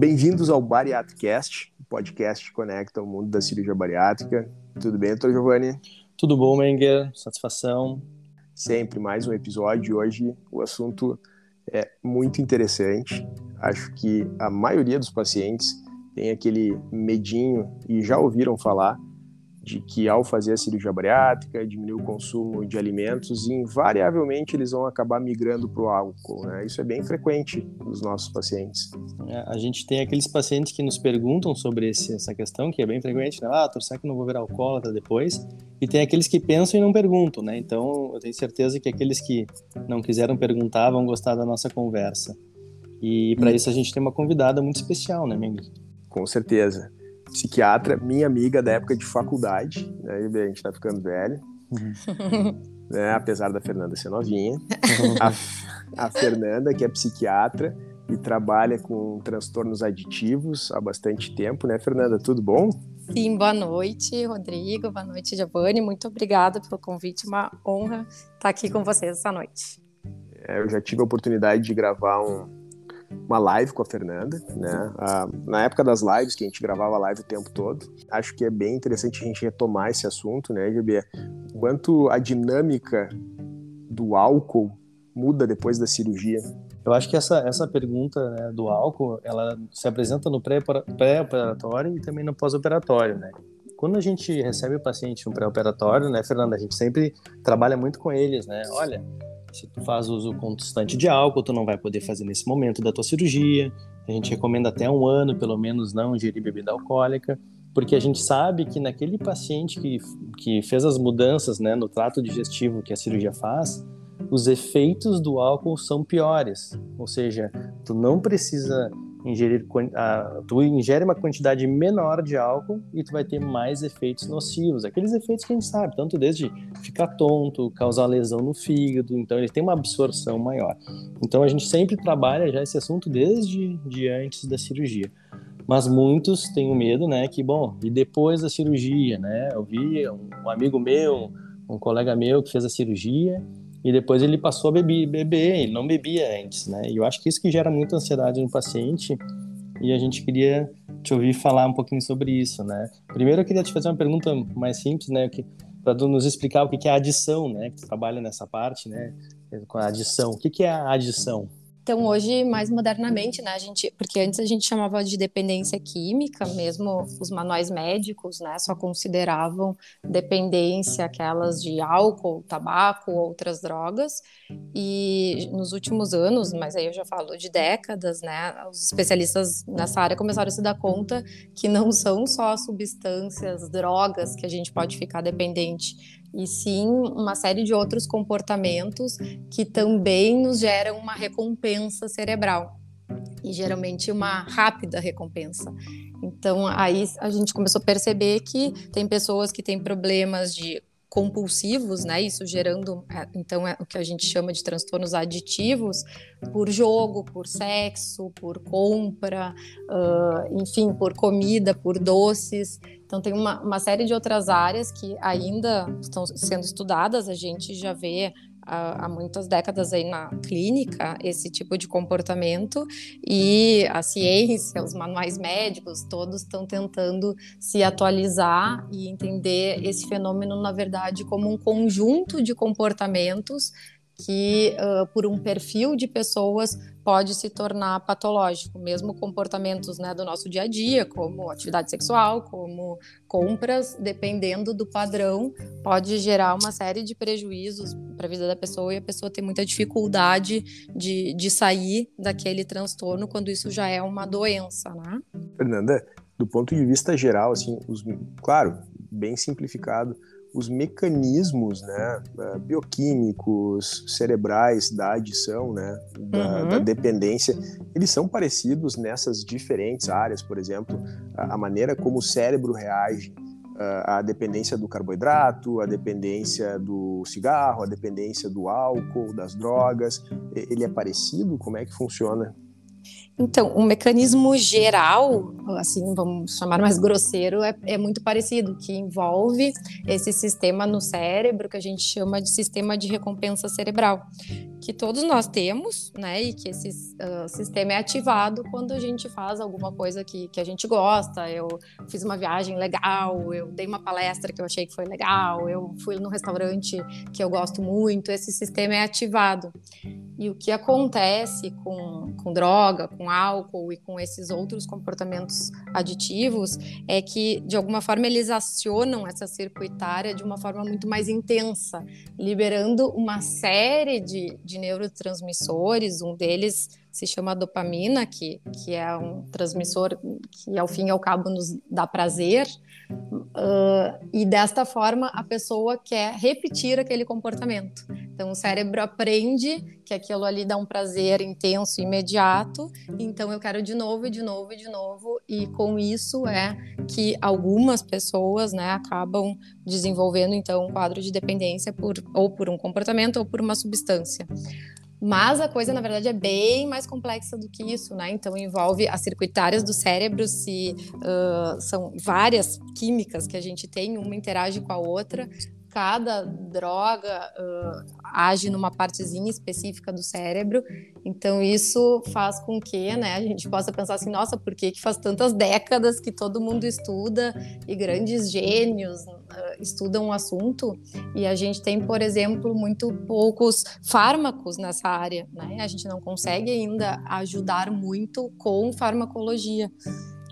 Bem-vindos ao Bariatricast, o podcast que conecta o mundo da cirurgia bariátrica. Tudo bem, doutor Giovanni? Tudo bom, Menger? Satisfação. Sempre mais um episódio. Hoje o assunto é muito interessante. Acho que a maioria dos pacientes tem aquele medinho e já ouviram falar de que ao fazer a cirurgia bariátrica, diminuir o consumo de alimentos e invariavelmente eles vão acabar migrando para o álcool. Né? Isso é bem frequente nos nossos pacientes. É, a gente tem aqueles pacientes que nos perguntam sobre esse, essa questão, que é bem frequente, né? Ah, tô, será que não vou virar alcoólatra depois? E tem aqueles que pensam e não perguntam, né? Então, eu tenho certeza que aqueles que não quiseram perguntar vão gostar da nossa conversa. E para hum. isso a gente tem uma convidada muito especial, né, Mengue? Com certeza psiquiatra, minha amiga da época de faculdade, né? a gente tá ficando velho, uhum. né? apesar da Fernanda ser novinha. a, a Fernanda, que é psiquiatra e trabalha com transtornos aditivos há bastante tempo, né, Fernanda? Tudo bom? Sim, boa noite, Rodrigo, boa noite, Giovanni. Muito obrigada pelo convite, uma honra estar aqui com vocês essa noite. É, eu já tive a oportunidade de gravar um, uma live com a Fernanda, né? Na época das lives, que a gente gravava live o tempo todo. Acho que é bem interessante a gente retomar esse assunto, né, GB? Quanto a dinâmica do álcool muda depois da cirurgia? Eu acho que essa, essa pergunta né, do álcool, ela se apresenta no pré-operatório e também no pós-operatório, né? Quando a gente recebe o paciente no pré-operatório, né, Fernanda, a gente sempre trabalha muito com eles, né? Olha, se tu faz uso constante de álcool, tu não vai poder fazer nesse momento da tua cirurgia. A gente recomenda até um ano, pelo menos, não ingerir bebida alcoólica, porque a gente sabe que naquele paciente que, que fez as mudanças né, no trato digestivo que a cirurgia faz, os efeitos do álcool são piores. Ou seja, tu não precisa ingerir a, tu ingere uma quantidade menor de álcool e tu vai ter mais efeitos nocivos, aqueles efeitos que a gente sabe, tanto desde ficar tonto, causar lesão no fígado, então ele tem uma absorção maior. Então a gente sempre trabalha já esse assunto desde de antes da cirurgia. Mas muitos têm o medo, né, que bom, e depois da cirurgia, né? Eu vi um amigo meu, um colega meu que fez a cirurgia e depois ele passou a beber, beber, ele não bebia antes, né? E eu acho que isso que gera muita ansiedade no paciente e a gente queria te ouvir falar um pouquinho sobre isso, né? Primeiro eu queria te fazer uma pergunta mais simples, né? Para nos explicar o que é adição, né? Que tu trabalha nessa parte, né? Com a adição. O que é a adição? Então, hoje, mais modernamente, né, a gente, porque antes a gente chamava de dependência química, mesmo os manuais médicos, né, só consideravam dependência aquelas de álcool, tabaco, outras drogas. E nos últimos anos, mas aí eu já falo de décadas, né, os especialistas nessa área começaram a se dar conta que não são só substâncias, drogas que a gente pode ficar dependente, e sim uma série de outros comportamentos que também nos geram uma recompensa cerebral e geralmente uma rápida recompensa. Então aí a gente começou a perceber que tem pessoas que têm problemas de compulsivos, né? Isso gerando, é, então, é o que a gente chama de transtornos aditivos por jogo, por sexo, por compra, uh, enfim, por comida, por doces. Então, tem uma, uma série de outras áreas que ainda estão sendo estudadas. A gente já vê há, muitas décadas aí na clínica esse tipo de comportamento. E a ciência, os manuais médicos, todos estão tentando se atualizar e entender esse fenômeno, na verdade, como um conjunto de comportamentos que, uh, por um perfil de pessoas, pode se tornar patológico, mesmo comportamentos né, do nosso dia a dia, como atividade sexual, como compras, dependendo do padrão, pode gerar uma série de prejuízos para a vida da pessoa e a pessoa tem muita dificuldade de, de sair daquele transtorno quando isso já é uma doença, né? Fernanda, do ponto de vista geral, assim, os, claro, bem simplificado, os mecanismos né, eh, bioquímicos, cerebrais da adição, né, da, uhum. da, dependência, eles são parecidos nessas diferentes áreas, por exemplo, a, a maneira como o cérebro reage eh, à dependência do carboidrato, à dependência do cigarro, à dependência do álcool, das drogas, ele é parecido? Como é que funciona? Então, um mecanismo geral, assim, vamos chamar mais grosseiro, é, é, muito parecido, que envolve esse sistema no cérebro que a gente chama de sistema de recompensa cerebral, que todos nós temos, né, e que esse uh, sistema é ativado quando a gente faz alguma coisa que, que a gente gosta. Eu fiz uma viagem legal, eu dei uma palestra que eu achei que foi legal, eu fui num restaurante que eu gosto muito, esse sistema é ativado. E o que acontece com, com droga, com álcool e com esses outros comportamentos aditivos é que, de alguma forma, eles acionam essa circuitária de uma forma muito mais intensa, liberando uma série de, de neurotransmissores, um deles se chama dopamina, que, que é um transmissor que, ao fim e ao cabo, nos dá prazer. Uh, e desta forma, a pessoa quer repetir aquele comportamento. Então, o cérebro aprende que aquilo ali dá um prazer intenso imediato, então eu quero de novo e de novo e de novo, e com isso é que algumas pessoas né, acabam desenvolvendo então um quadro de dependência por, ou por um comportamento ou por uma substância. Mas a coisa, na verdade, é bem mais complexa do que isso, né? Então, envolve as circuitárias do cérebro, se uh, são várias químicas que a gente tem, uma interage com a outra, cada droga uh, age numa partezinha específica do cérebro. Então isso faz com que, né, a gente possa pensar assim, nossa, por que, que faz tantas décadas que todo mundo estuda e grandes gênios estudam o assunto e a gente tem, por exemplo, muito poucos fármacos nessa área, né? A gente não consegue ainda ajudar muito com farmacologia.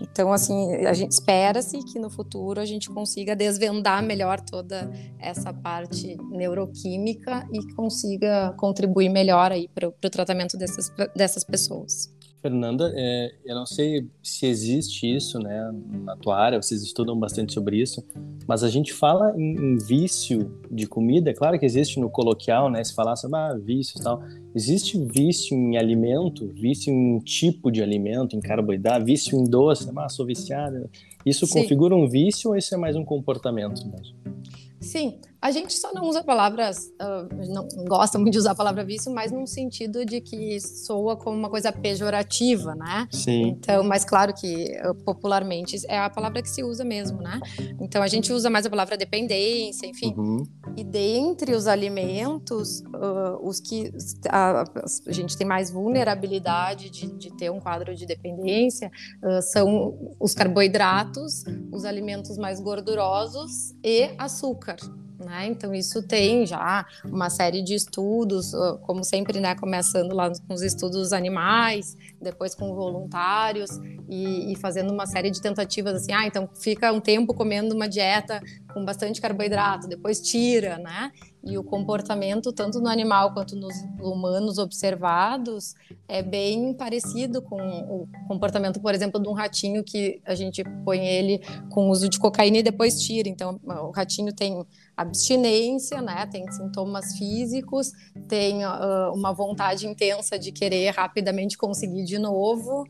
Então, assim, a gente espera-se que no futuro a gente consiga desvendar melhor toda essa parte neuroquímica e consiga contribuir melhor aí para o tratamento dessas, dessas pessoas. Fernanda, é, eu não sei se existe isso, né, na tua área, vocês estudam bastante sobre isso, mas a gente fala em, em vício de comida, é claro que existe no coloquial, né, se falar sobre ah, vícios e tal, existe vício em alimento, vício em tipo de alimento, em carboidrato, vício em doce, ah, sou viciada, isso Sim. configura um vício ou isso é mais um comportamento mesmo? Sim, a gente só não usa palavras, uh, não gosta muito de usar a palavra vício, mas num sentido de que soa como uma coisa pejorativa, né? Sim. Então, mas claro que uh, popularmente é a palavra que se usa mesmo, né? Então a gente usa mais a palavra dependência, enfim. Uhum. E dentre os alimentos, uh, os que a, a, gente tem mais vulnerabilidade de, de ter um quadro de dependência são os carboidratos, os alimentos mais gordurosos e açúcar. Né? Então, isso tem já uma série de estudos, como sempre, né? começando lá com os estudos animais, depois com voluntários, e, e, fazendo uma série de tentativas assim, ah, então fica um tempo comendo uma dieta com bastante carboidrato, depois tira, né? E o comportamento, tanto no animal quanto nos humanos observados, é bem parecido com o comportamento, por exemplo, de um ratinho que a gente põe ele com uso de cocaína e depois tira. Então, o ratinho tem abstinência, né? Tem sintomas físicos, tem uh, uma vontade intensa de querer rapidamente conseguir de novo.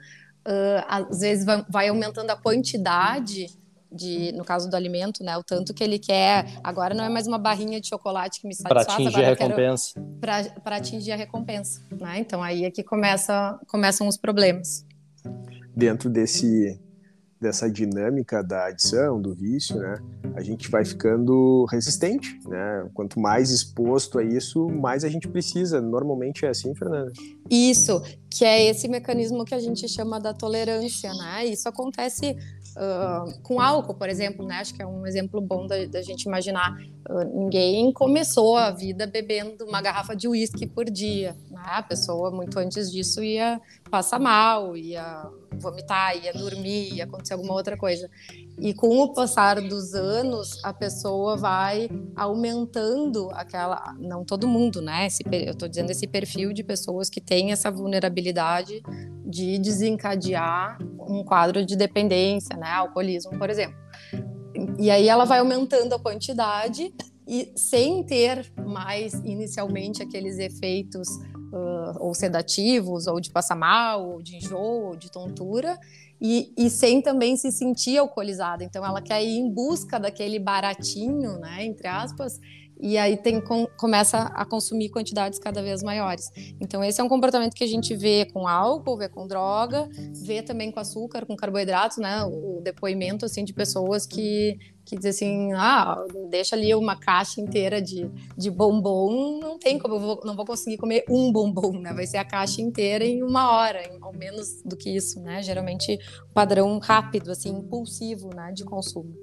Uh, às vezes vai, vai aumentando a quantidade de, no caso do alimento, né? O tanto que ele quer. Agora não é mais uma barrinha de chocolate que me satisfaz. Para atingir a recompensa. Para atingir a recompensa, né? Então aí é que começa, começam os problemas. Dentro desse dessa dinâmica da adição, do vício, né, a gente vai ficando resistente, né? Quanto mais exposto a isso, mais a gente precisa. Normalmente é assim, Fernanda? Isso, que é esse mecanismo que a gente chama da tolerância, né? Isso acontece uh, com álcool, por exemplo, né? Acho que é um exemplo bom da, da gente imaginar. Uh, ninguém começou a vida bebendo uma garrafa de uísque por dia, né? A pessoa muito antes disso ia passar mal, ia vomitar, ia dormir, ia acontecer alguma outra coisa. E com o passar dos anos, a pessoa vai aumentando aquela. Não todo mundo, né? Esse, eu estou dizendo esse perfil de pessoas que têm essa vulnerabilidade de desencadear um quadro de dependência, né? Alcoolismo, por exemplo. E aí ela vai aumentando a quantidade e sem ter mais inicialmente aqueles efeitos uh, ou sedativos, ou de passar mal, ou de enjoo, ou de tontura, e, e, sem também se sentir alcoolizada. Então, ela quer ir em busca daquele baratinho, né, entre aspas, e aí tem, com, começa a consumir quantidades cada vez maiores. Então, esse é um comportamento que a gente vê com álcool, vê com droga, vê também com açúcar, com carboidratos, né? O depoimento, assim, de pessoas que, que dizem assim, ah, deixa ali uma caixa inteira de, de bombom, não tem como, eu vou, não vou conseguir comer um bombom, né? Vai ser a caixa inteira em uma hora, ao menos do que isso, né? Geralmente, padrão rápido, assim, impulsivo, né, de consumo.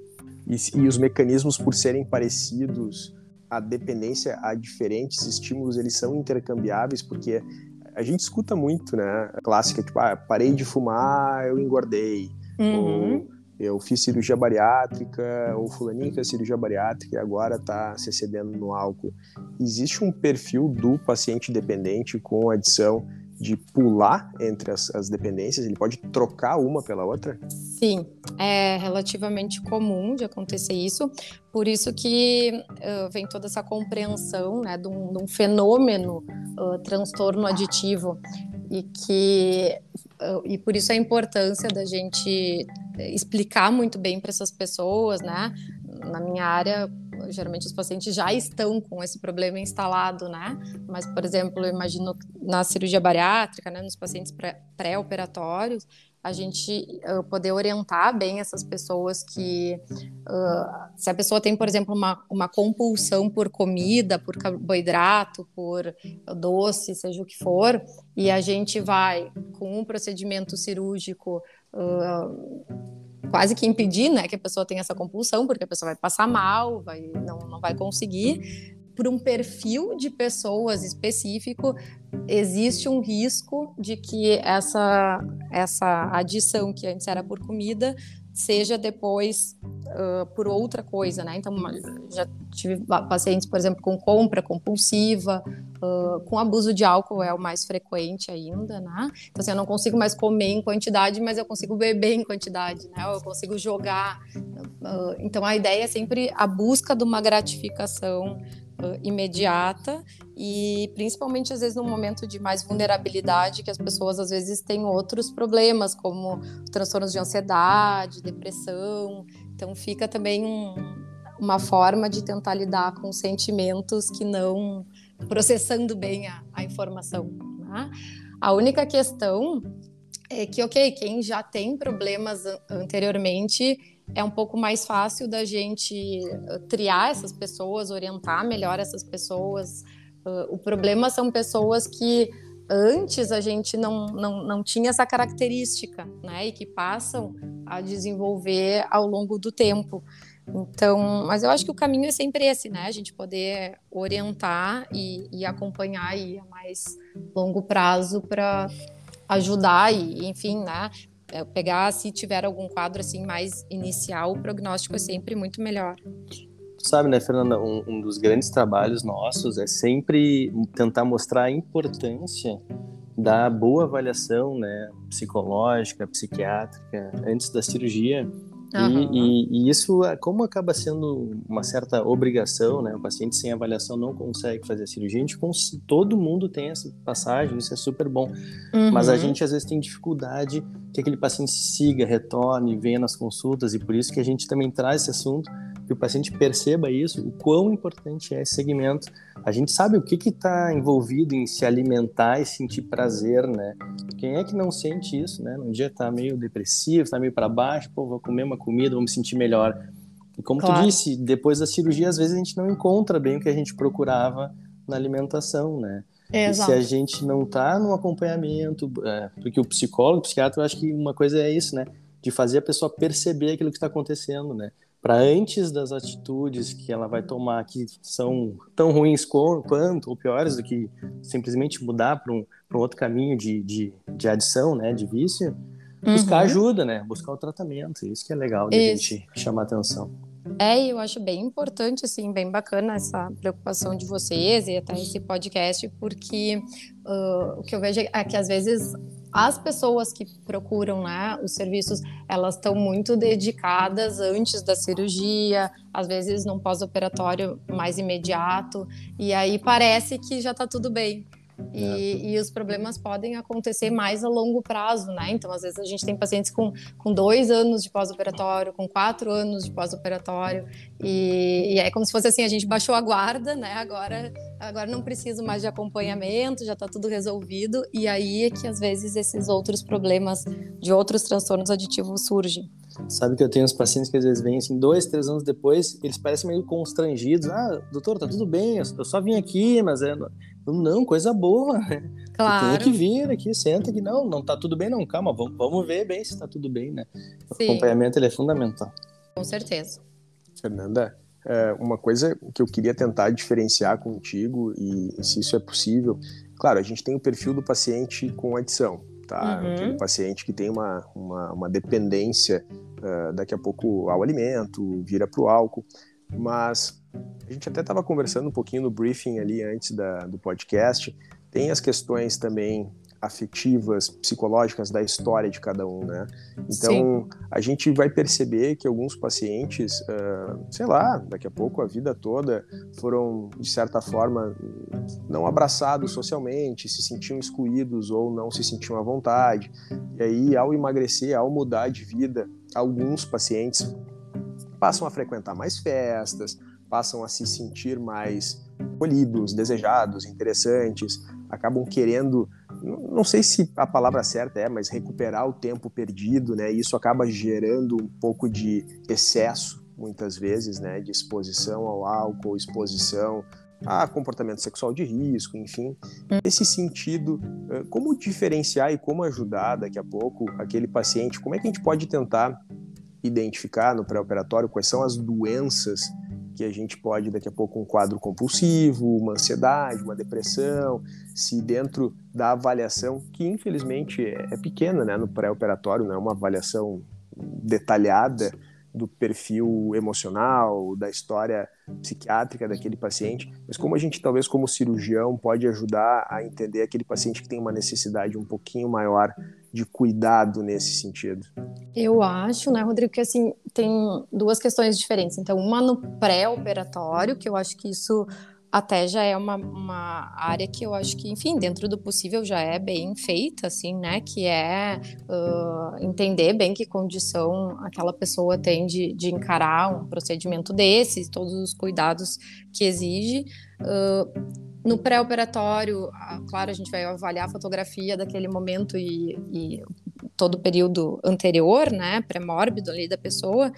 E, e os mecanismos, por serem parecidos, a dependência a diferentes estímulos, eles são intercambiáveis, porque a gente escuta muito, né? A clássica, tipo, ah, parei de fumar, eu engordei. Uhum. Ou eu fiz cirurgia bariátrica, ou fulaninho fez cirurgia bariátrica e agora está se excedendo no álcool. Existe um perfil do paciente dependente com adição de pular entre as, as, dependências? Ele pode trocar uma pela outra? Sim, é relativamente comum de acontecer isso. Por isso que uh, vem toda essa compreensão né, de, um, de um fenômeno uh, transtorno aditivo e que e por isso a importância da gente explicar muito bem para essas pessoas, né? Na minha área, geralmente os pacientes já estão com esse problema instalado, né? Mas, por exemplo, eu imagino na cirurgia bariátrica, né, nos pacientes pré-operatórios, a gente uh, poder orientar bem essas pessoas que, uh, se a pessoa tem, por exemplo, uma, uma compulsão por comida, por carboidrato, por doce, seja o que for, e a gente vai com um procedimento cirúrgico. Uh, quase que impedir né, que a pessoa tenha essa compulsão, porque a pessoa vai passar mal, vai, não, não vai conseguir. Por um perfil de pessoas específico, existe um risco de que essa, essa adição que antes era por comida seja depois uh, por outra coisa, né? Então, já tive pacientes, por exemplo, com compra compulsiva, uh, com abuso de álcool é o mais frequente ainda, né? Então, assim, eu não consigo mais comer em quantidade, mas eu consigo beber em quantidade, né? Eu consigo jogar. Uh, então, a ideia é sempre a busca de uma gratificação uh, imediata e principalmente às vezes num momento de mais vulnerabilidade que as pessoas às vezes têm outros problemas como transtornos de ansiedade, depressão. Então fica também um, uma forma de tentar lidar com sentimentos que não processando bem a, a informação. Né? A única questão é que, ok, quem já tem problemas anteriormente é um pouco mais fácil da gente uh, triar essas pessoas, orientar melhor essas pessoas. Uh, o problema são pessoas que antes a gente não, não, não tinha essa característica, né? E que passam a desenvolver ao longo do tempo. Então, mas eu acho que o caminho é sempre esse, né? A gente poder orientar e, e acompanhar aí a mais longo prazo para ajudar e, enfim, né? É, pegar se tiver algum quadro assim mais inicial, o prognóstico é sempre muito melhor. Sabe, né, Fernanda, um, um dos grandes trabalhos nossos é sempre tentar mostrar a importância da boa avaliação, né, psicológica, psiquiátrica antes da cirurgia Uhum. E, e, e, isso, é, como acaba sendo uma certa obrigação, né? O paciente sem avaliação não consegue fazer a cirurgia. A gente, todo mundo tem essa passagem, isso é super bom. Uhum. Mas a gente às vezes tem dificuldade que aquele paciente siga, retorne, venha nas consultas e por isso que a gente também traz esse assunto que o paciente perceba isso, o quão importante é esse segmento. A gente sabe o que está envolvido em se alimentar e sentir prazer, né? Quem é que não sente isso, né? Um dia está meio depressivo, está meio para baixo, pô, vou comer uma comida, vou me sentir melhor. E como claro. tu disse, depois da cirurgia, às vezes a gente não encontra bem o que a gente procurava na alimentação, né? É, e se a gente não está no acompanhamento, é, porque o psicólogo, o psiquiatra, eu acho que uma coisa é isso, né? De fazer a pessoa perceber aquilo que está acontecendo, né? Para antes das atitudes que ela vai tomar, que são tão ruins quanto ou piores do que simplesmente mudar para um, um outro caminho de, de, de adição, né, de vício, buscar uhum. ajuda, né, buscar o tratamento. Isso que é legal de a gente chamar atenção. É, eu acho bem importante, assim, bem bacana essa preocupação de vocês e até esse podcast, porque uh, o que eu vejo é que às vezes as pessoas que procuram né, os serviços, elas estão muito dedicadas antes da cirurgia, às vezes num pós-operatório mais imediato, e aí parece que já está tudo bem. E, é. e, os problemas podem acontecer mais a longo prazo, né? Então, às vezes, a gente tem pacientes com, com dois anos de pós-operatório, com quatro anos de pós-operatório, e, e, é como se fosse assim: a gente baixou a guarda, né? Agora, agora não preciso mais de acompanhamento, já está tudo resolvido, e aí é que às vezes esses outros problemas de outros transtornos aditivos surgem. Sabe que eu tenho uns pacientes que às vezes vêm assim, dois, três anos depois, eles parecem meio constrangidos. Ah, doutor, tá tudo bem, eu só vim aqui, mas é. Não, coisa boa. Claro. Tem que vir aqui, senta aqui. Não, não tá tudo bem, não. Calma, vamos, vamos ver bem se tá tudo bem, né? O Sim. acompanhamento ele é fundamental. Com certeza. Fernanda, é, uma coisa que eu queria tentar diferenciar contigo, e se isso é possível, claro, a gente tem o perfil do paciente com adição, tá? Uhum. Aquele paciente que tem uma, uma, uma dependência uh, daqui a pouco ao alimento, vira para o álcool, mas a gente até estava conversando um pouquinho no briefing ali antes da, do podcast, tem as questões também afetivas, psicológicas da história de cada um, né? Então, Sim. a gente vai perceber que alguns pacientes, uh, sei lá, daqui a pouco a vida toda foram, de certa forma, não abraçados socialmente, se sentiam excluídos ou não se sentiam à vontade. E aí, ao emagrecer, ao mudar de vida, alguns pacientes passam a frequentar mais festas, passam a se sentir mais acolhidos, desejados, interessantes, acabam querendo não sei se a palavra certa é, mas recuperar o tempo perdido, né? Isso acaba gerando um pouco de excesso, muitas vezes, né? De exposição ao álcool, exposição a comportamento sexual de risco, enfim. Nesse sentido, como diferenciar e como ajudar daqui a pouco aquele paciente? Como é que a gente pode tentar identificar no pré-operatório quais são as doenças que a gente pode daqui a pouco um quadro compulsivo, uma ansiedade, uma depressão, se dentro da avaliação, que infelizmente é, é pequena né, no pré-operatório, não é uma avaliação detalhada do perfil emocional, da história psiquiátrica daquele paciente, mas como a gente talvez como cirurgião pode ajudar a entender aquele paciente que tem uma necessidade um pouquinho maior de cuidado nesse sentido? Eu acho, né, Rodrigo, que assim tem duas questões diferentes. Então, uma no pré-operatório, que eu acho que isso até já é uma, uma área que eu acho que, enfim, dentro do possível já é bem feita, assim, né? Que é uh, entender bem que condição aquela pessoa tem de, de encarar um procedimento desse, todos os cuidados que exige. Uh, no pré-operatório, claro, a gente vai avaliar a fotografia daquele momento e, e todo o período anterior, né, pré-mórbido ali da pessoa.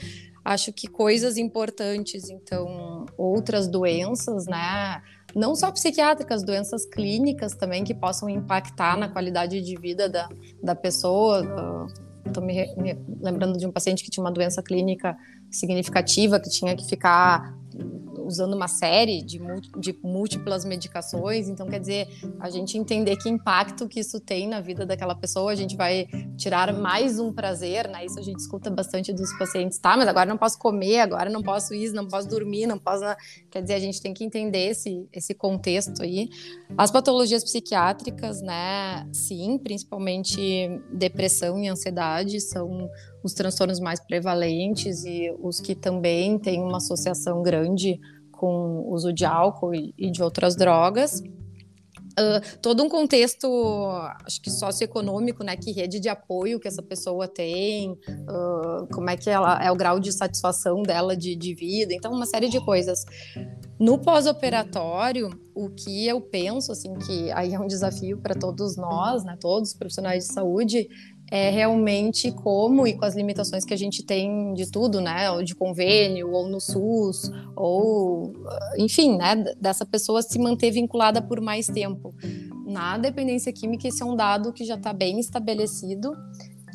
Acho que coisas importantes, então, outras doenças, né, não só psiquiátricas, doenças clínicas também que possam impactar na qualidade de vida da, da pessoa. Estou me, me lembrando de um paciente que tinha uma doença clínica significativa, que tinha que ficar usando uma série de, de múltiplas medicações. Então, quer dizer, a gente entender que impacto que isso tem na vida daquela pessoa, a gente vai tirar mais um prazer, né? Isso a gente escuta bastante dos pacientes, tá? Mas agora não posso comer, agora não posso isso, não posso dormir, não posso. Quer dizer, a gente tem que entender esse, esse contexto aí. As patologias psiquiátricas, né? Sim, principalmente depressão e ansiedade são os transtornos mais prevalentes e os que também têm uma associação grande com o uso de álcool e, e de outras drogas. Uh, todo um contexto, acho que socioeconômico, né? Que rede de apoio que essa pessoa tem, uh, como é que ela é o grau de satisfação dela de, de vida, então uma série de coisas. No pós-operatório, o que eu penso, assim, que aí é um desafio para todos nós, né? Todos os profissionais de saúde, é realmente como e com as limitações que a gente tem de tudo, né, ou de convênio, ou no SUS, ou enfim, né, dessa pessoa se manter vinculada por mais tempo. Na dependência química, esse é um dado que já está bem estabelecido,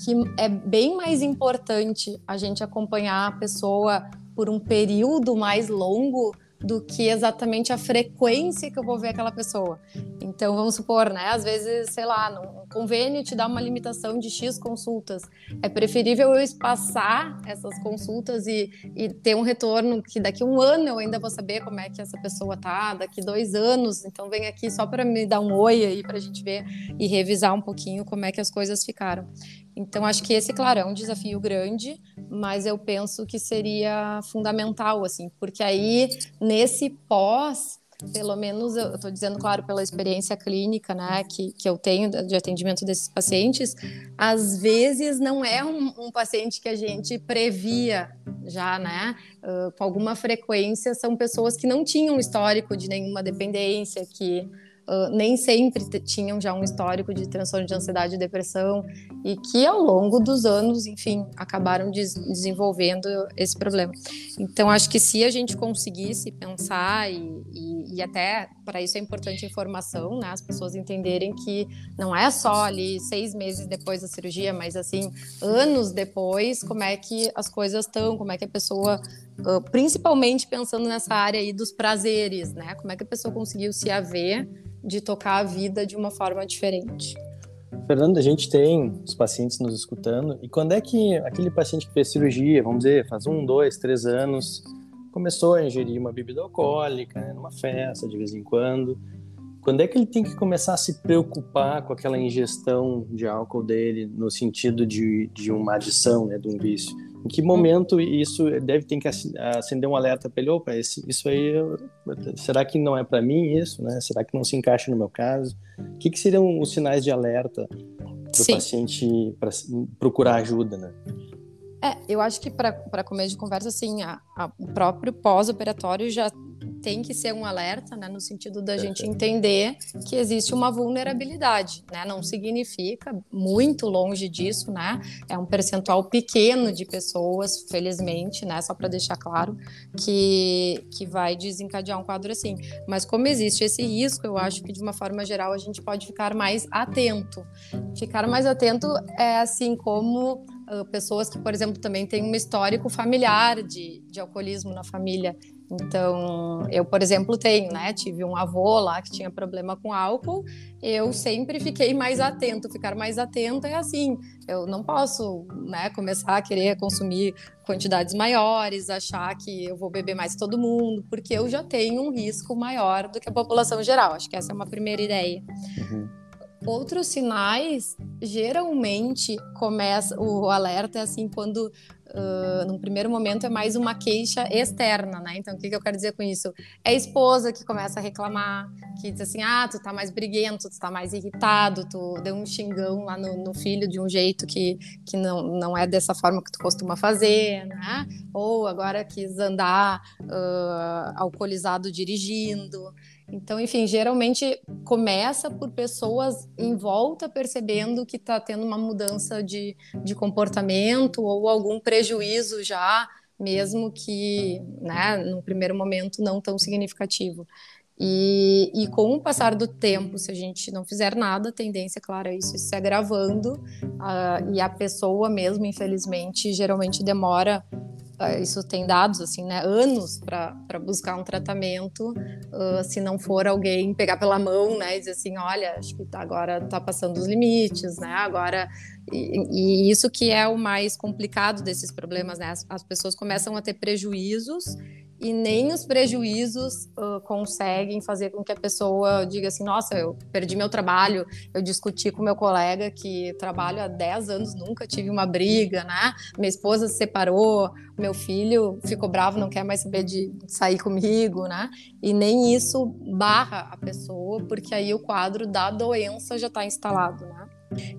que é bem mais importante a gente acompanhar a pessoa por um período mais longo do que exatamente a frequência que eu vou ver aquela pessoa. Então, vamos supor, né? Às vezes, sei lá, um convênio te dá uma limitação de X consultas. É preferível eu espaçar essas consultas e, e ter um retorno que daqui um ano eu ainda vou saber como é que essa pessoa tá, daqui dois anos. Então, vem aqui só para me dar um oi aí para a gente ver e revisar um pouquinho como é que as coisas ficaram. Então, acho que esse, claro, é um desafio grande, mas eu penso que seria fundamental, assim, porque aí, nesse pós, pelo menos eu estou dizendo, claro, pela experiência clínica, né, que, que eu tenho de atendimento desses pacientes, às vezes não é um, um paciente que a gente previa já, né, uh, com alguma frequência, são pessoas que não tinham histórico de nenhuma dependência, que uh, nem sempre tinham já um histórico de transtorno de ansiedade e depressão e que ao longo dos anos, enfim, acabaram des desenvolvendo esse problema. Então, acho que se a gente conseguisse pensar e, e, e até para isso é importante informação, né? As pessoas entenderem que não é só ali seis meses depois da cirurgia, mas assim anos depois, como é que as coisas estão, como é que a pessoa, principalmente pensando nessa área aí dos prazeres, né? Como é que a pessoa conseguiu se haver de tocar a vida de uma forma diferente. Fernando, a gente tem os pacientes nos escutando, e quando é que aquele paciente que fez cirurgia, vamos dizer, faz um, dois, três anos, começou a ingerir uma bebida alcoólica, né, numa festa de vez em quando, quando é que ele tem que começar a se preocupar com aquela ingestão de álcool dele, no sentido de, de uma adição, né, de um vício? Em que momento isso deve ter que acender um alerta para ele? Opa, esse, isso aí, será que não é para mim isso? Né? Será que não se encaixa no meu caso? O que, que seriam os sinais de alerta para o paciente para procurar ajuda, né? É, eu acho que para começo de conversa, assim, a, a, o próprio pós-operatório já tem que ser um alerta, né, no sentido da gente entender que existe uma vulnerabilidade, né? Não significa muito longe disso, né? É um percentual pequeno de pessoas, felizmente, né? Só para deixar claro que que vai desencadear um quadro assim. Mas como existe esse risco, eu acho que de uma forma geral a gente pode ficar mais atento. Ficar mais atento é assim como pessoas que, por exemplo, também têm um histórico familiar de, de alcoolismo na família. Então, eu, por exemplo, tenho, né? Tive um avô lá que tinha problema com álcool. Eu sempre fiquei mais atento. Ficar mais atento é assim. Eu não posso, né, começar a querer consumir quantidades maiores, achar que eu vou beber mais que todo mundo, porque eu já tenho um risco maior do que a população geral. Acho que essa é uma primeira ideia. Uhum. Outros sinais, geralmente começa o alerta é assim quando uh, num primeiro momento é mais uma queixa externa, né? Então, o que, que eu quero dizer com isso? É a esposa que começa a reclamar, que diz assim, ah, tu tá mais briguento, tu tá mais irritado, tu deu um xingão lá no, no filho de um jeito que, que não, não é dessa forma que tu costuma fazer, né? Ou agora quis andar uh, alcoolizado dirigindo. Então, enfim, geralmente começa por pessoas em volta percebendo que está tendo uma mudança de, de comportamento ou algum prejuízo já, mesmo que, né, no primeiro momento, não tão significativo. E, e, com o passar do tempo, se a gente não fizer nada, a tendência, claro, é isso se agravando. Uh, e a pessoa mesmo, infelizmente, geralmente demora isso tem dados assim, né, anos para buscar um tratamento, uh, se não for alguém pegar pela mão, né, e dizer assim, olha, acho que tá, agora está passando os limites, né, agora e, e, isso que é o mais complicado desses problemas, né, as, as pessoas começam a ter prejuízos e nem os prejuízos uh, conseguem fazer com que a pessoa diga assim: nossa, eu perdi meu trabalho, eu discuti com meu colega que trabalho há 10 anos, nunca tive uma briga, né? Minha esposa se separou, meu filho ficou bravo, não quer mais saber de sair comigo, né? E nem isso barra a pessoa, porque aí o quadro da doença já está instalado, né?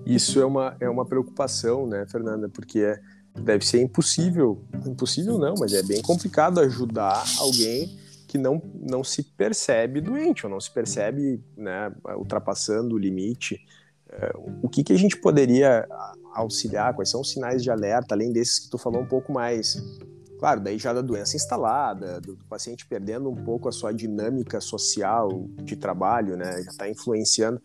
Isso é uma, é uma preocupação, né, Fernanda? Porque é deve ser impossível, impossível não, mas é bem complicado ajudar alguém que não, não se percebe doente ou não se percebe né, ultrapassando o limite. É, o que, que a gente poderia auxiliar? Quais são os sinais de alerta, além desses que tu falou um pouco mais? Claro, daí já da doença instalada, do, do paciente perdendo um pouco a sua dinâmica social de trabalho, né? Já está influenciando.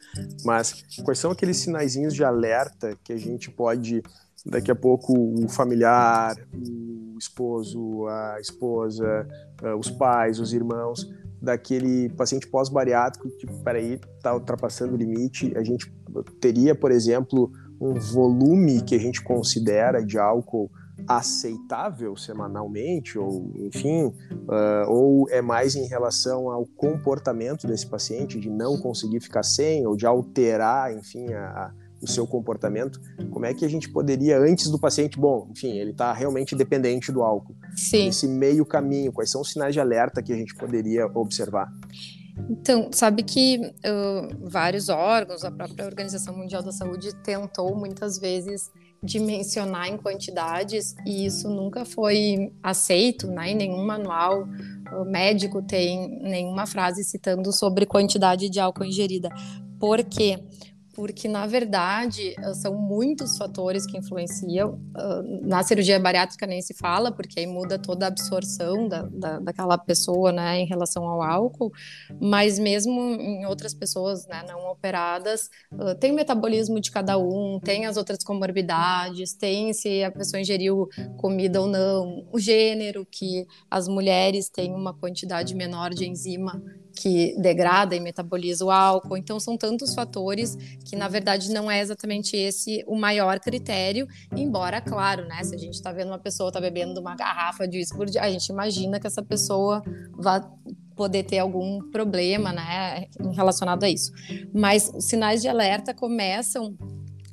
Mas quais são aqueles sinaizinhos de alerta que a gente pode daqui a pouco o familiar, o esposo, a esposa, eh, os pais, os irmãos daquele paciente pós-bariátrico que, peraí, está ultrapassando o limite. A gente teria, por exemplo, um volume que a gente considera de álcool aceitável semanalmente, ou enfim, uh, ou é mais em relação ao comportamento desse paciente, de não conseguir ficar sem, ou de alterar, enfim, a, o seu comportamento, como é que a gente poderia, antes do paciente, bom, enfim, ele está realmente dependente do álcool. Sim. Esse meio caminho, quais são os sinais de alerta que a gente poderia observar? Então, sabe que uh, vários órgãos, a própria Organização Mundial da Saúde tentou muitas vezes dimensionar em quantidades e isso nunca foi aceito, né? Em nenhum manual médico tem nenhuma frase citando sobre quantidade de álcool ingerida. Por quê? Porque na verdade eh, são muitos fatores que influenciam. Na cirurgia bariátrica nem se fala, porque aí muda toda a absorção da, da, daquela pessoa, né, em relação ao álcool. Mas mesmo em outras pessoas, né, não operadas, tem o metabolismo de cada um, tem as outras comorbidades, tem se a pessoa ingeriu comida ou não, o gênero que as mulheres têm uma quantidade menor de enzima que degrada e metaboliza o álcool. Então, são tantos fatores que, na verdade, não é exatamente esse o maior critério, embora, claro, né, se a gente está vendo uma pessoa tá bebendo uma garrafa de uísque por dia, a gente imagina que essa pessoa vai poder ter algum problema, né, relacionado a isso. Mas os sinais de alerta começam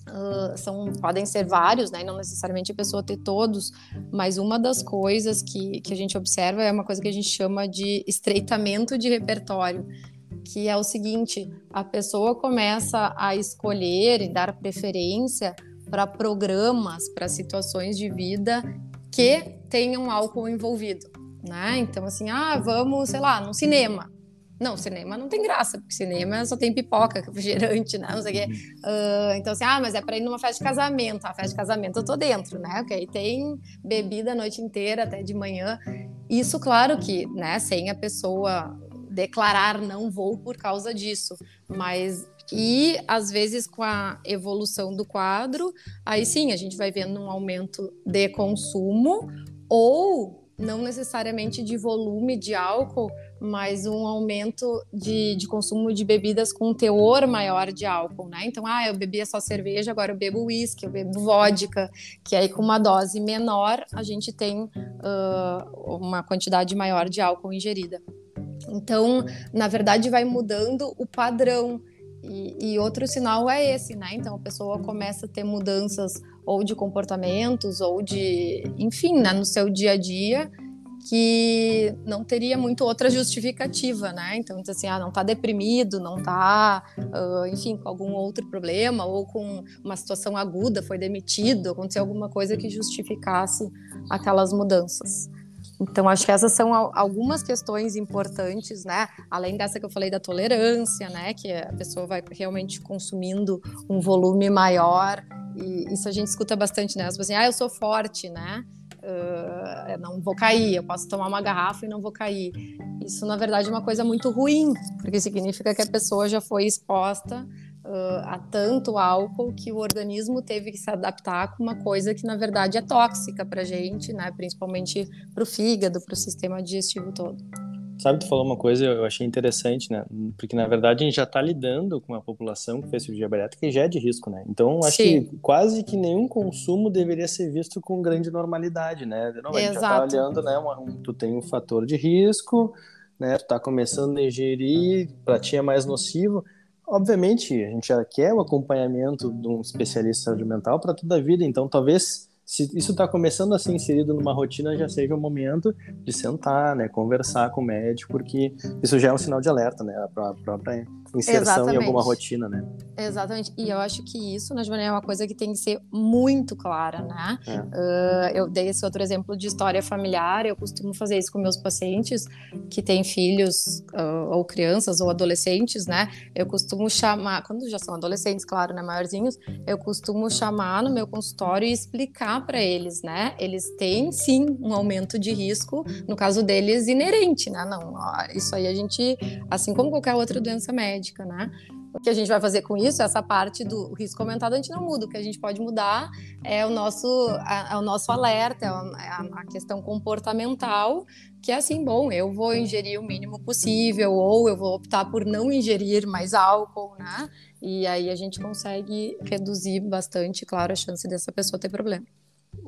Uh, são, podem ser vários, né? Não necessariamente a pessoa ter todos, mas uma das coisas que, que a gente observa é uma coisa que a gente chama de estreitamento de repertório, que é o seguinte: a pessoa começa a escolher e dar preferência para programas, para situações de vida que tenham álcool envolvido, né? Então, assim, ah, vamos, sei lá, no cinema. Não, cinema não tem graça, porque cinema só tem pipoca, refrigerante, né? Não sei o quê. Uh, então, assim, ah, mas é para ir numa festa de casamento. A festa de casamento eu tô dentro, né? Porque aí tem bebida a noite inteira, até de manhã. Isso, claro que, né, sem a pessoa declarar não vou por causa disso. Mas e às vezes com a evolução do quadro, aí sim a gente vai vendo um aumento de consumo ou não necessariamente de volume de álcool, mas um aumento de, de consumo de bebidas com um teor maior de álcool, né? Então, ah, eu bebia só cerveja, agora eu bebo uísque, eu bebo vodka, que aí com uma dose menor a gente tem uh, uma quantidade maior de álcool ingerida. Então, na verdade, vai mudando o padrão. E, e, outro sinal é esse, né? Então a pessoa começa a ter mudanças ou de comportamentos ou de, enfim, né, no seu dia a dia que não teria muito outra justificativa, né? Então, assim, ah, não está deprimido, não está, uh, enfim, com algum outro problema ou com uma situação aguda, foi demitido, aconteceu alguma coisa que justificasse aquelas mudanças. Então, acho que essas são algumas questões importantes, né? Além dessa que eu falei da tolerância, né? Que a pessoa vai realmente consumindo um volume maior. E isso a gente escuta bastante, né? As pessoas assim, ah, eu sou forte, né? Uh, não vou cair, eu posso tomar uma garrafa e não vou cair. Isso, na verdade, é uma coisa muito ruim, porque significa que a pessoa já foi exposta uh, a tanto álcool que o organismo teve que se adaptar com uma coisa que, na verdade, é tóxica para a gente, né? principalmente para o fígado, para o sistema digestivo todo. Sabe, tu falou uma coisa eu achei interessante, né? Porque na verdade a gente já está lidando com uma população que fez cirurgia bariátrica e já é de risco, né? Então acho Sim. que quase que nenhum consumo deveria ser visto com grande normalidade, né? Não, a gente já está olhando, né? Um, tu tem um fator de risco, né? Tu está começando a ingerir, para ti é mais nocivo. Obviamente, a gente já quer o acompanhamento de um especialista de saúde mental para toda a vida, então talvez se isso está começando a ser inserido numa rotina, já seja o momento de sentar, né, conversar com o médico, porque isso já é um sinal de alerta, né, para a própria inserção Exatamente. em alguma rotina, né? Exatamente. E eu acho que isso, né, é uma coisa que tem que ser muito clara, né? É. Uh, eu dei esse outro exemplo de história familiar. Eu costumo fazer isso com meus pacientes que têm filhos uh, ou crianças ou adolescentes, né? Eu costumo chamar, quando já são adolescentes, claro, né, maiorzinhos, eu costumo chamar no meu consultório e explicar para eles, né? Eles têm sim um aumento de risco, no caso deles inerente, né? Não, isso aí a gente, assim como qualquer outra doença médica médica, né? O que a gente vai fazer com isso, essa parte do risco aumentado, a gente não muda. O que a gente pode mudar é o nosso, é o nosso alerta, é a, é a questão comportamental, que é assim, bom, eu vou ingerir o mínimo possível, ou eu vou optar por não ingerir mais álcool, né? E aí a gente consegue reduzir bastante, claro, a chance dessa pessoa ter problema.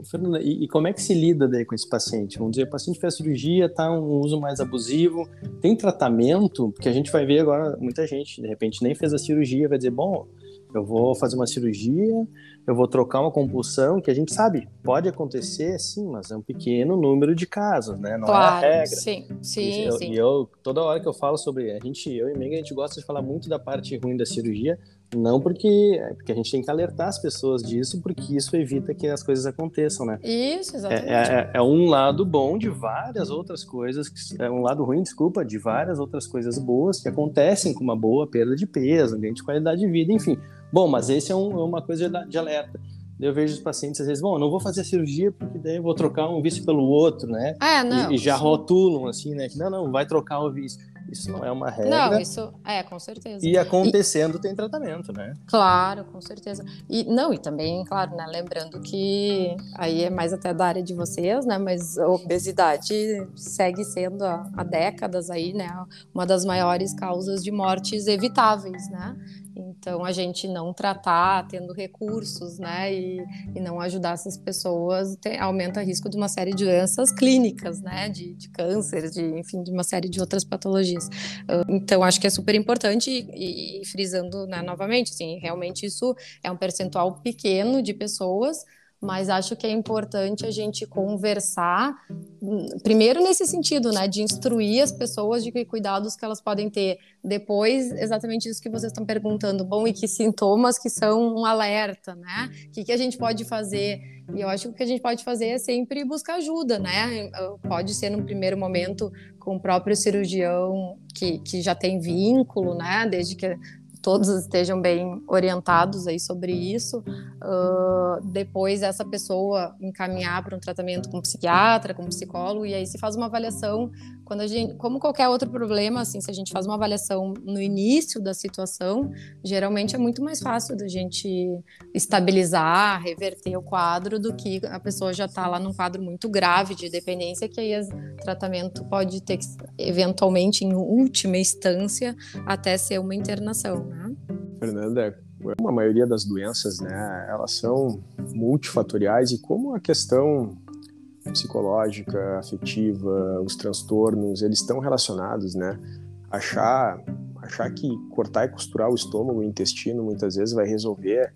Fernanda, e, e, como é que se lida daí com esse paciente? Vamos dizer, o paciente fez cirurgia, tá um uso mais abusivo, tem tratamento? Porque a gente vai ver agora muita gente, de repente, nem fez a cirurgia, vai dizer, bom, eu vou fazer uma cirurgia, eu vou trocar uma compulsão, que a gente sabe, pode acontecer, sim, mas é um pequeno número de casos, né? Não claro, é a regra. Sim, sim, e eu, sim. E eu, toda hora que eu falo sobre, a gente, eu e Mega, a gente gosta de falar muito da parte ruim da cirurgia, não porque, é porque a gente tem que alertar as pessoas disso, porque isso evita que as coisas aconteçam, né? Isso, É, exatamente. é, é um lado bom de várias outras coisas, é um lado ruim, desculpa, de várias outras coisas boas que acontecem com uma boa perda de peso, ganho de qualidade de vida, enfim. Bom, mas esse é, um- é uma coisa de, alerta. Eu vejo os pacientes às vezes, bom, não vou fazer a cirurgia porque daí eu vou trocar um vício pelo outro, né? É, não. e, e já rotulam assim, né? Que não, não, vai trocar o vício. Isso não é uma regra. Não, isso é, com certeza. E acontecendo tem tratamento, né? Claro, com certeza. E não, e também, claro, né, lembrando que aí é mais até da área de vocês, né, mas a obesidade segue sendo há, há décadas aí, né, uma das maiores causas de mortes evitáveis, né? Então a gente não tratar, tendo recursos, né, e, e não ajudar essas pessoas tem- aumenta o risco de uma série de doenças clínicas, né, de, de câncer, de enfim, de uma série de outras patologias. Então, acho que é super importante, e, e frisando né, novamente, assim, realmente isso é um percentual pequeno de pessoas, mas acho que é importante a gente conversar, primeiro nesse sentido, né, de instruir as pessoas de que cuidados que elas podem ter. Depois, exatamente isso que vocês estão perguntando, bom, e que sintomas que são um alerta, né? O que, que a gente pode fazer? E eu acho que o que a gente pode fazer é sempre buscar ajuda, né? Pode ser num primeiro momento com o próprio cirurgião que, que já tem vínculo, né? Desde que todos estejam bem orientados aí sobre isso. Uh, depois essa pessoa encaminhar para um tratamento com psiquiatra, com psicólogo, e aí se faz uma avaliação quando a gente, como qualquer outro problema, assim, se a gente faz uma avaliação no início da situação, geralmente é muito mais fácil da gente estabilizar, reverter o quadro do que a pessoa já está lá num quadro muito grave de dependência, que aí o tratamento pode ter eventualmente, em última instância, até ser uma internação, Fernanda, a maioria das doenças, né, elas são multifatoriais e como a questão psicológica, afetiva, os transtornos, eles estão relacionados, né? Achar, achar que cortar e costurar o estômago, o intestino, muitas vezes vai resolver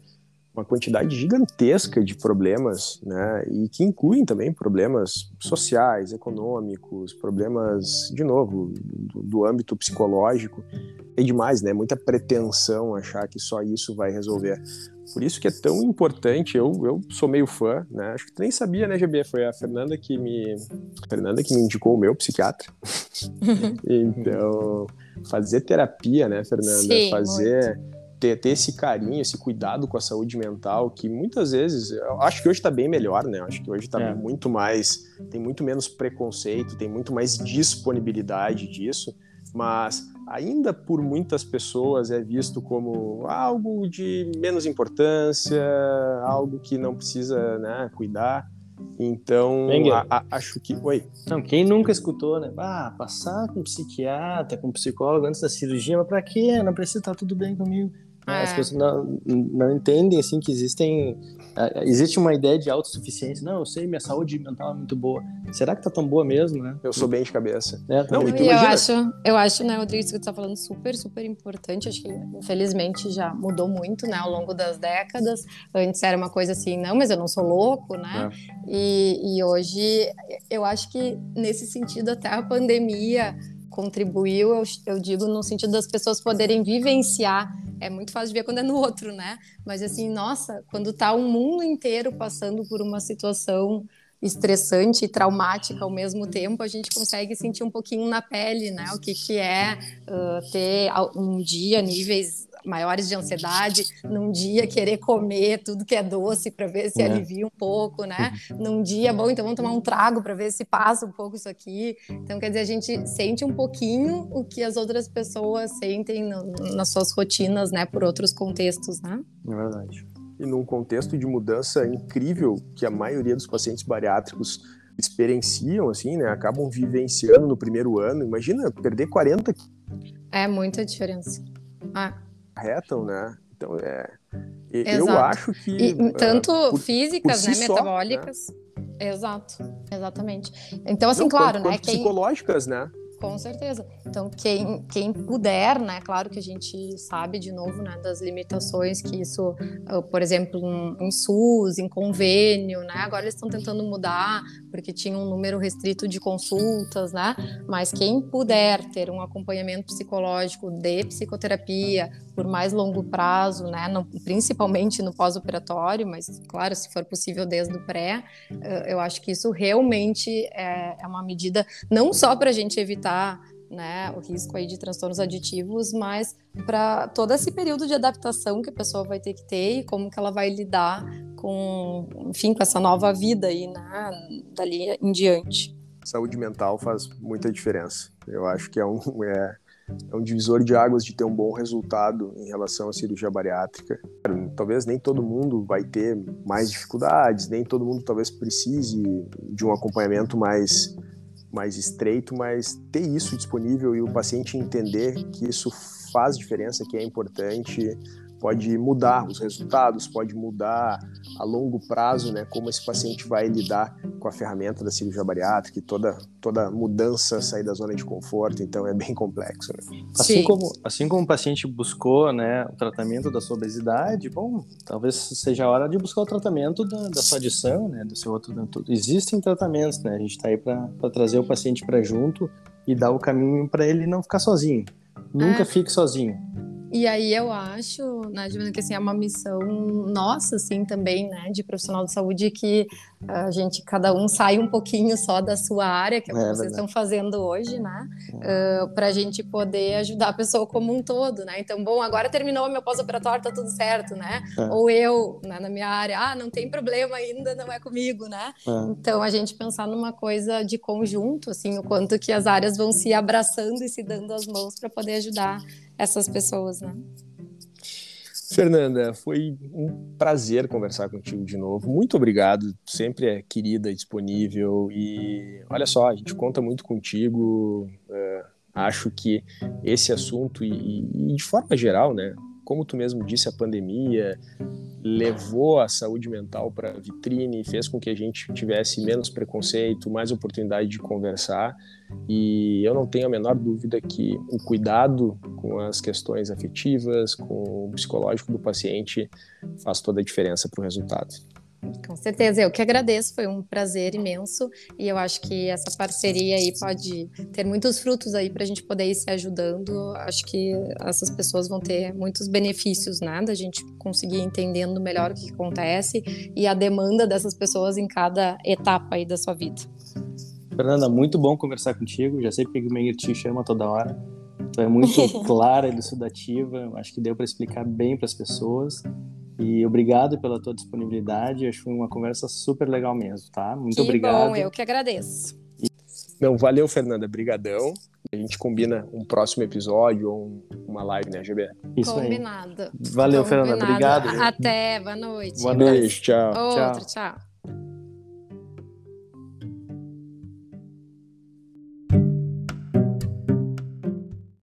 uma quantidade gigantesca de problemas, né? E que incluem também problemas sociais, econômicos, problemas, de novo, do, do âmbito psicológico. É demais, né? Muita pretensão achar que só isso vai resolver. Por isso que é tão importante, eu, eu sou meio fã, né? Acho que tu nem sabia, né, GB? Foi a Fernanda que me. Fernanda que me indicou o meu psiquiatra. então, fazer terapia, né, Fernanda? Sim, fazer. Ter, ter esse carinho, esse cuidado com a saúde mental, que muitas vezes, eu acho que hoje está bem melhor, né? Eu acho que hoje está É. muito mais, tem muito menos preconceito, tem muito mais disponibilidade disso, mas ainda por muitas pessoas é visto como algo de menos importância, algo que não precisa né, cuidar. Então, a- a- acho que. Oi. Não, quem nunca escutou, né? Ah, passar com psiquiatra, com psicólogo antes da cirurgia, mas pra quê? Não precisa estar tudo bem comigo. É. As pessoas não, não entendem, assim, que existem... ah, Existe uma ideia de autossuficiência. Não, eu sei, minha saúde mental é muito boa. Será que tá tão boa mesmo, né? Eu sou bem de cabeça. É, Não, e tu eu imagina- acho, eu acho, né, Rodrigo, isso que tu tá falando super, super importante. Acho que, infelizmente, já mudou muito, né, ao longo das décadas. Antes era uma coisa assim, não, mas eu não sou louco, né? E, e hoje, eu acho que, nesse sentido, até a pandemia contribuiu, eu, eu digo, no sentido das pessoas poderem vivenciar. É muito fácil de ver quando é no outro, né? Mas, assim, nossa, quando tá o mundo inteiro passando por uma situação estressante e traumática ao mesmo tempo, a gente consegue sentir um pouquinho na pele, né? O que, que é uh, ter um dia níveis maiores de ansiedade, num dia querer comer tudo que é doce para ver se É. alivia um pouco, né? Num dia, bom, então vamos tomar um trago para ver se passa um pouco isso aqui. Então, quer dizer, a gente sente um pouquinho o que as outras pessoas sentem no- nas suas rotinas, né? Por outros contextos, né? É verdade. E num contexto de mudança incrível que a maioria dos pacientes bariátricos experienciam, assim, né? Acabam vivenciando no primeiro ano. Imagina perder 40 quilos É muita diferença. Ah, retam, né? Então é. Eu acho que. E, eh, tanto por- físicas, por né, si só, metabólicas. Exato, exatamente. Então, assim, não, claro, quanto- né, quanto quem... psicológicas, né? Com certeza. Então, quem, quem puder, né? Claro que a gente sabe, de novo, né, das limitações que isso, ah, por exemplo, em, em SUS, em convênio, né? Agora eles estão tentando mudar, porque tinha um número restrito de consultas, né? Mas quem puder ter um acompanhamento psicológico de psicoterapia por mais longo prazo, né? Principalmente no pós-operatório, mas, claro, se for possível desde o pré, ah, eu acho que isso realmente é, é uma medida não só para a gente evitar né, o risco aí de transtornos aditivos, mas para todo esse período de adaptação que a pessoa vai ter que ter e como que ela vai lidar com, enfim, com essa nova vida aí, né, dali em diante. Saúde mental faz muita diferença. Eu acho que é um, é, é um divisor de águas de ter um bom resultado em relação à cirurgia bariátrica. Talvez nem todo mundo vai ter mais dificuldades, nem todo mundo talvez precise de um acompanhamento mais mais estreito, mas ter isso disponível e o paciente entender que isso faz diferença, que é importante, pode mudar os resultados, pode mudar a longo prazo, né, como esse paciente vai lidar com a ferramenta da cirurgia bariátrica e toda, toda mudança, sair da zona de conforto, então é bem complexo. Né? Assim, como, assim como o paciente buscou né, o tratamento da sua obesidade, bom, talvez seja a hora de buscar o tratamento da, da sua adição, né, do seu outro... Existem tratamentos, né, a gente está aí para trazer o paciente para junto e dar o caminho para ele não ficar sozinho. Nunca é. fique sozinho e aí eu acho, né, Giovana, que assim, é uma missão nossa, assim, também, né, de profissional de saúde, que a gente, cada um sai um pouquinho só da sua área, que é o que é, vocês estão fazendo hoje, né, é. uh, para a gente poder ajudar a pessoa como um todo, né. Então, bom, agora terminou meu pós-operatório, tá tudo certo, né. É. Ou eu, né, na minha área, ah, não tem problema ainda, não é comigo, né. É. Então, a gente pensar numa coisa de conjunto, assim, o quanto que as áreas vão se abraçando e se dando as mãos para poder ajudar essas pessoas, né? Fernanda, foi um prazer conversar contigo de novo. Muito obrigado, sempre é querida, disponível e olha só, a gente conta muito contigo. É, acho que esse assunto e, e de forma geral, né? Como tu mesmo disse, a pandemia levou a saúde mental para a vitrine, fez com que a gente tivesse menos preconceito, mais oportunidade de conversar. E eu não tenho a menor dúvida que o cuidado com as questões afetivas, com o psicológico do paciente, faz toda a diferença para o resultado. Com certeza, eu que agradeço, foi um prazer imenso e eu acho que essa parceria aí pode ter muitos frutos aí para a gente poder ir se ajudando. Acho que essas pessoas vão ter muitos benefícios, né, da gente conseguir entendendo melhor o que acontece e a demanda dessas pessoas em cada etapa aí da sua vida. Fernanda, muito bom conversar contigo. Já sei porque o Meir te chama toda hora. Tu é muito clara e elucidativa. Acho que deu para explicar bem para as pessoas. E obrigado pela tua disponibilidade. Acho que foi uma conversa super legal mesmo, tá? Muito que obrigado. Bom, eu que agradeço. Não, valeu, Fernanda. Brigadão. A gente combina um próximo episódio ou uma live, né, GB? Isso Combinado. Aí. Valeu, Combinado. Fernanda. Obrigado. Até. Boa noite. Boa noite. Tchau. Outro, tchau. tchau.